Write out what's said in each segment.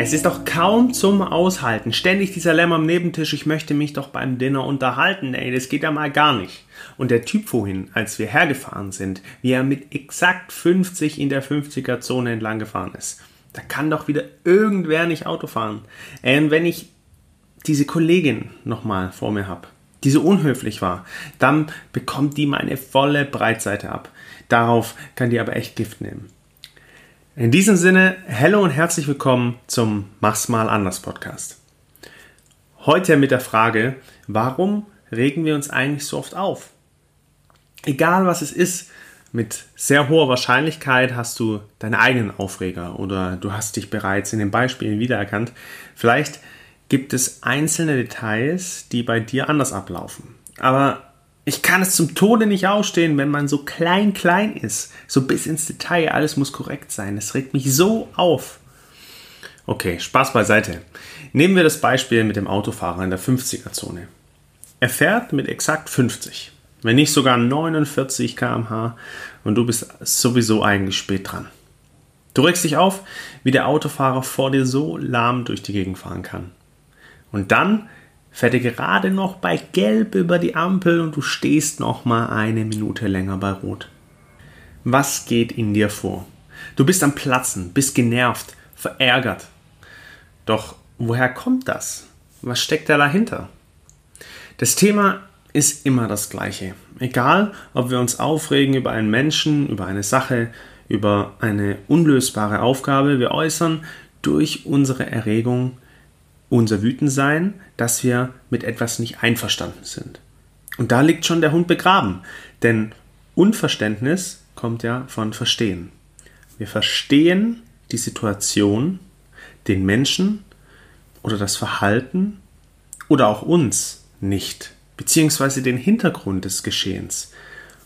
Es ist doch kaum zum Aushalten. Ständig dieser Lämmer am Nebentisch, ich möchte mich doch beim Dinner unterhalten. Ey, das geht ja mal gar nicht. Und der Typ vorhin, als wir hergefahren sind, wie er mit exakt 50 in der 50er-Zone entlang gefahren ist. Da kann doch wieder irgendwer nicht Auto fahren. Ey, und wenn ich diese Kollegin nochmal vor mir habe, die so unhöflich war, dann bekommt die meine volle Breitseite ab. Darauf kann die aber echt Gift nehmen. In diesem Sinne, hallo und herzlich willkommen zum Mach's mal anders Podcast. Heute mit der Frage, warum regen wir uns eigentlich so oft auf? Egal was es ist, mit sehr hoher Wahrscheinlichkeit hast du deine eigenen Aufreger oder du hast dich bereits in den Beispielen wiedererkannt. Vielleicht gibt es einzelne Details, die bei dir anders ablaufen. Aber ich kann es zum Tode nicht ausstehen, wenn man so klein, klein ist. So bis ins Detail, alles muss korrekt sein. Es regt mich so auf. Okay, Spaß beiseite. Nehmen wir das Beispiel mit dem Autofahrer in der 50er-Zone. Er fährt mit exakt 50, wenn nicht sogar 49 km/h und du bist sowieso eigentlich spät dran. Du regst dich auf, wie der Autofahrer vor dir so lahm durch die Gegend fahren kann. Und dann fährt er gerade noch bei Gelb über die Ampel und du stehst noch mal eine Minute länger bei Rot. Was geht in dir vor? Du bist am Platzen, bist genervt, verärgert. Doch woher kommt das? Was steckt da dahinter? Das Thema ist immer das gleiche. Egal, ob wir uns aufregen über einen Menschen, über eine Sache, über eine unlösbare Aufgabe, wir äußern durch unsere Erregung unser Wütendsein, dass wir mit etwas nicht einverstanden sind. Und da liegt schon der Hund begraben, denn Unverständnis kommt ja von Verstehen. Wir verstehen die Situation, den Menschen oder das Verhalten oder auch uns nicht, beziehungsweise den Hintergrund des Geschehens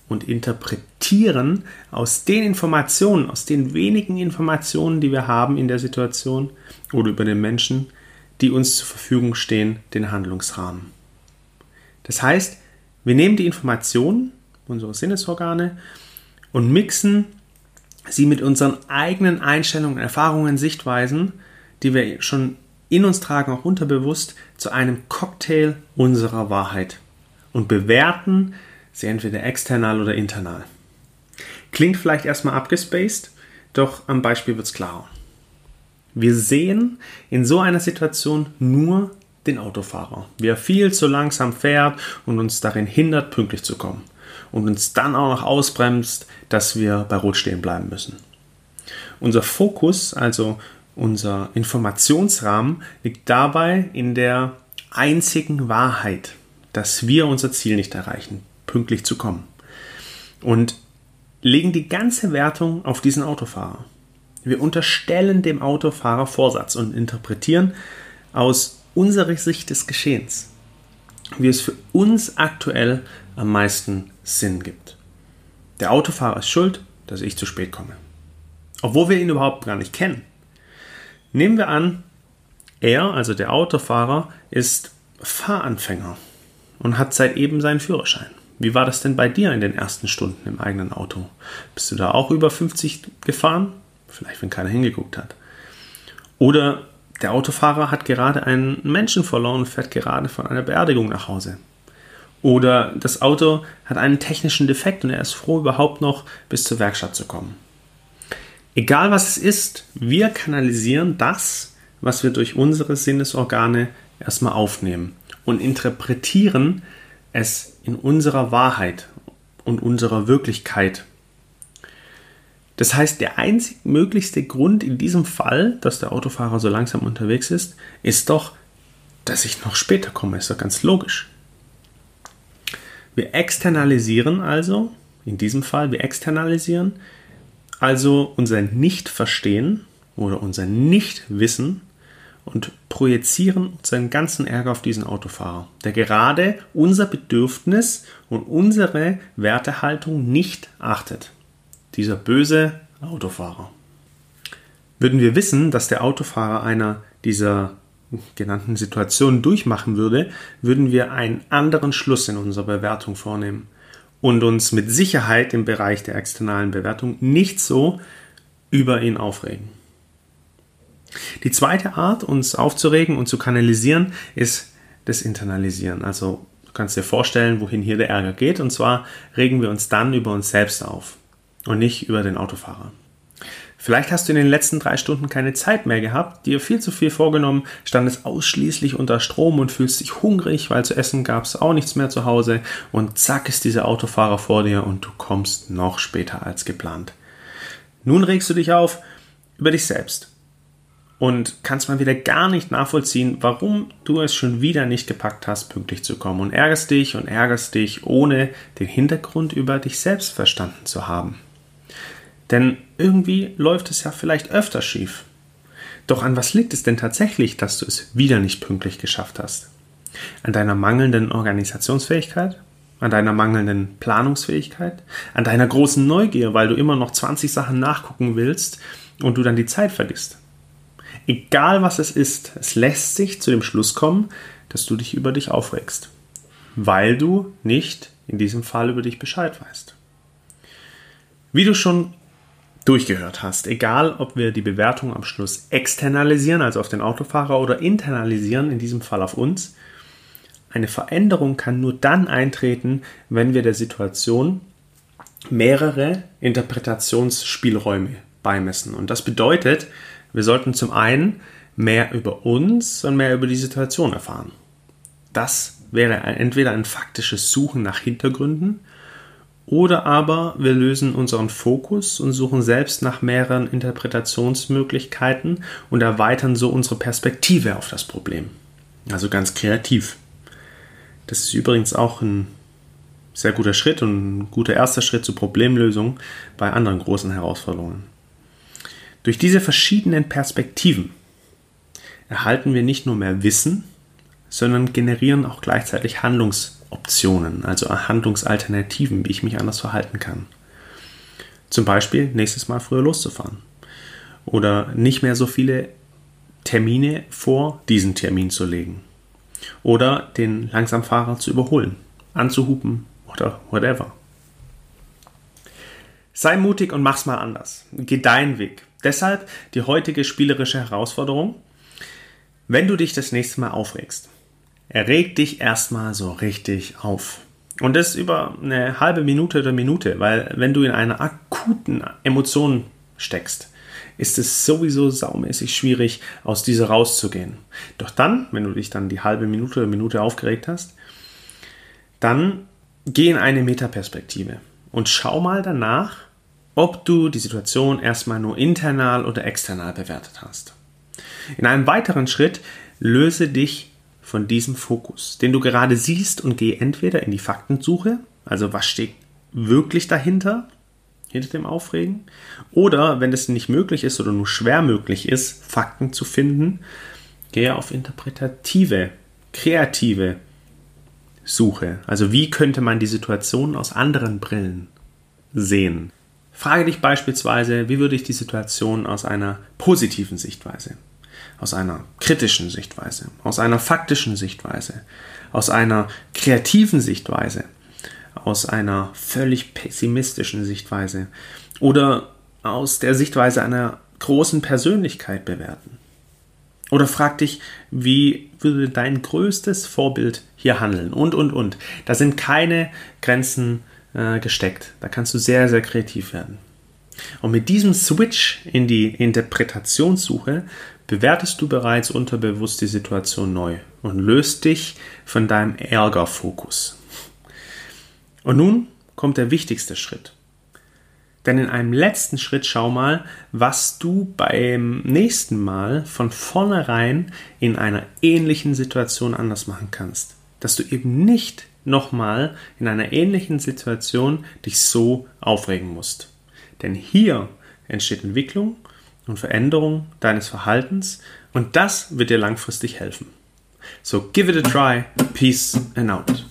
und interpretieren aus den Informationen, aus den wenigen Informationen, die wir haben in der Situation oder über den Menschen, die uns zur Verfügung stehen, den Handlungsrahmen. Das heißt, wir nehmen die Informationen, unsere Sinnesorgane, und mixen sie mit unseren eigenen Einstellungen, Erfahrungen, Sichtweisen, die wir schon in uns tragen, auch unterbewusst, zu einem Cocktail unserer Wahrheit und bewerten sie entweder external oder internal. Klingt vielleicht erstmal abgespaced, doch am Beispiel wird es klarer. Wir sehen in so einer Situation nur den Autofahrer, wie er viel zu langsam fährt und uns darin hindert, pünktlich zu kommen. Und uns dann auch noch ausbremst, dass wir bei Rot stehen bleiben müssen. Unser Fokus, also unser Informationsrahmen, liegt dabei in der einzigen Wahrheit, dass wir unser Ziel nicht erreichen, pünktlich zu kommen. Und legen die ganze Wertung auf diesen Autofahrer. Wir unterstellen dem Autofahrer Vorsatz und interpretieren aus unserer Sicht des Geschehens, wie es für uns aktuell am meisten Sinn gibt. Der Autofahrer ist schuld, dass ich zu spät komme. Obwohl wir ihn überhaupt gar nicht kennen. Nehmen wir an, er, also der Autofahrer, ist Fahranfänger und hat seit eben seinen Führerschein. Wie war das denn bei dir in den ersten Stunden im eigenen Auto? Bist du da auch über 50 gefahren? Vielleicht, wenn keiner hingeguckt hat. Oder der Autofahrer hat gerade einen Menschen verloren und fährt gerade von einer Beerdigung nach Hause. Oder das Auto hat einen technischen Defekt und er ist froh, überhaupt noch bis zur Werkstatt zu kommen. Egal was es ist, wir kanalisieren das, was wir durch unsere Sinnesorgane erstmal aufnehmen und interpretieren es in unserer Wahrheit und unserer Wirklichkeit das heißt, der einzig möglichste Grund in diesem Fall, dass der Autofahrer so langsam unterwegs ist, ist doch, dass ich noch später komme. Ist doch ganz logisch. Wir externalisieren also, in diesem Fall, wir externalisieren also unser Nicht-Verstehen oder unser Nicht-Wissen und projizieren unseren ganzen Ärger auf diesen Autofahrer, der gerade unser Bedürfnis und unsere Wertehaltung nicht achtet dieser böse Autofahrer. Würden wir wissen, dass der Autofahrer einer dieser genannten Situationen durchmachen würde, würden wir einen anderen Schluss in unserer Bewertung vornehmen und uns mit Sicherheit im Bereich der externalen Bewertung nicht so über ihn aufregen. Die zweite Art, uns aufzuregen und zu kanalisieren, ist das Internalisieren. Also du kannst dir vorstellen, wohin hier der Ärger geht. Und zwar regen wir uns dann über uns selbst auf und nicht über den Autofahrer. Vielleicht hast du in den letzten drei Stunden keine Zeit mehr gehabt, dir viel zu viel vorgenommen, standest ausschließlich unter Strom und fühlst dich hungrig, weil zu essen gab es auch nichts mehr zu Hause und zack ist dieser Autofahrer vor dir und du kommst noch später als geplant. Nun regst du dich auf über dich selbst und kannst mal wieder gar nicht nachvollziehen, warum du es schon wieder nicht gepackt hast, pünktlich zu kommen und ärgerst dich und ärgerst dich, ohne den Hintergrund über dich selbst verstanden zu haben. Denn irgendwie läuft es ja vielleicht öfter schief. Doch an was liegt es denn tatsächlich, dass du es wieder nicht pünktlich geschafft hast? An deiner mangelnden Organisationsfähigkeit? An deiner mangelnden Planungsfähigkeit? An deiner großen Neugier, weil du immer noch 20 Sachen nachgucken willst und du dann die Zeit vergisst? Egal was es ist, es lässt sich zu dem Schluss kommen, dass du dich über dich aufregst, weil du nicht in diesem Fall über dich Bescheid weißt. Wie du schon durchgehört hast. Egal, ob wir die Bewertung am Schluss externalisieren, also auf den Autofahrer, oder internalisieren, in diesem Fall auf uns. Eine Veränderung kann nur dann eintreten, wenn wir der Situation mehrere Interpretationsspielräume beimessen. Und das bedeutet, wir sollten zum einen mehr über uns und mehr über die Situation erfahren. Das wäre entweder ein faktisches Suchen nach Hintergründen oder aber wir lösen unseren Fokus und suchen selbst nach mehreren Interpretationsmöglichkeiten und erweitern so unsere Perspektive auf das Problem. Also ganz kreativ. Das ist übrigens auch ein sehr guter Schritt und ein guter erster Schritt zur Problemlösung bei anderen großen Herausforderungen. Durch diese verschiedenen Perspektiven erhalten wir nicht nur mehr Wissen, sondern generieren auch gleichzeitig Handlungs Optionen, also Handlungsalternativen, wie ich mich anders verhalten kann. Zum Beispiel nächstes Mal früher loszufahren. Oder nicht mehr so viele Termine vor diesen Termin zu legen. Oder den Langsamfahrer zu überholen, anzuhupen oder whatever. Sei mutig und mach's mal anders. Geh deinen Weg. Deshalb die heutige spielerische Herausforderung. Wenn du dich das nächste Mal aufregst, er regt dich erstmal so richtig auf. Und das über eine halbe Minute oder Minute, weil wenn du in einer akuten Emotion steckst, ist es sowieso saumäßig schwierig, aus dieser rauszugehen. Doch dann, wenn du dich dann die halbe Minute oder Minute aufgeregt hast, dann geh in eine Metaperspektive und schau mal danach, ob du die Situation erstmal nur internal oder external bewertet hast. In einem weiteren Schritt löse dich von diesem Fokus, den du gerade siehst und geh entweder in die Faktensuche, also was steht wirklich dahinter, hinter dem Aufregen, oder wenn es nicht möglich ist oder nur schwer möglich ist, Fakten zu finden, gehe auf interpretative, kreative Suche. Also wie könnte man die Situation aus anderen Brillen sehen? Frage dich beispielsweise, wie würde ich die Situation aus einer positiven Sichtweise aus einer kritischen Sichtweise, aus einer faktischen Sichtweise, aus einer kreativen Sichtweise, aus einer völlig pessimistischen Sichtweise oder aus der Sichtweise einer großen Persönlichkeit bewerten. Oder frag dich, wie würde dein größtes Vorbild hier handeln? Und, und, und. Da sind keine Grenzen äh, gesteckt. Da kannst du sehr, sehr kreativ werden. Und mit diesem Switch in die Interpretationssuche bewertest du bereits unterbewusst die Situation neu und löst dich von deinem Ärgerfokus. Und nun kommt der wichtigste Schritt. Denn in einem letzten Schritt schau mal, was du beim nächsten Mal von vornherein in einer ähnlichen Situation anders machen kannst. Dass du eben nicht nochmal in einer ähnlichen Situation dich so aufregen musst. Denn hier entsteht Entwicklung und Veränderung deines Verhaltens und das wird dir langfristig helfen. So give it a try. Peace and out.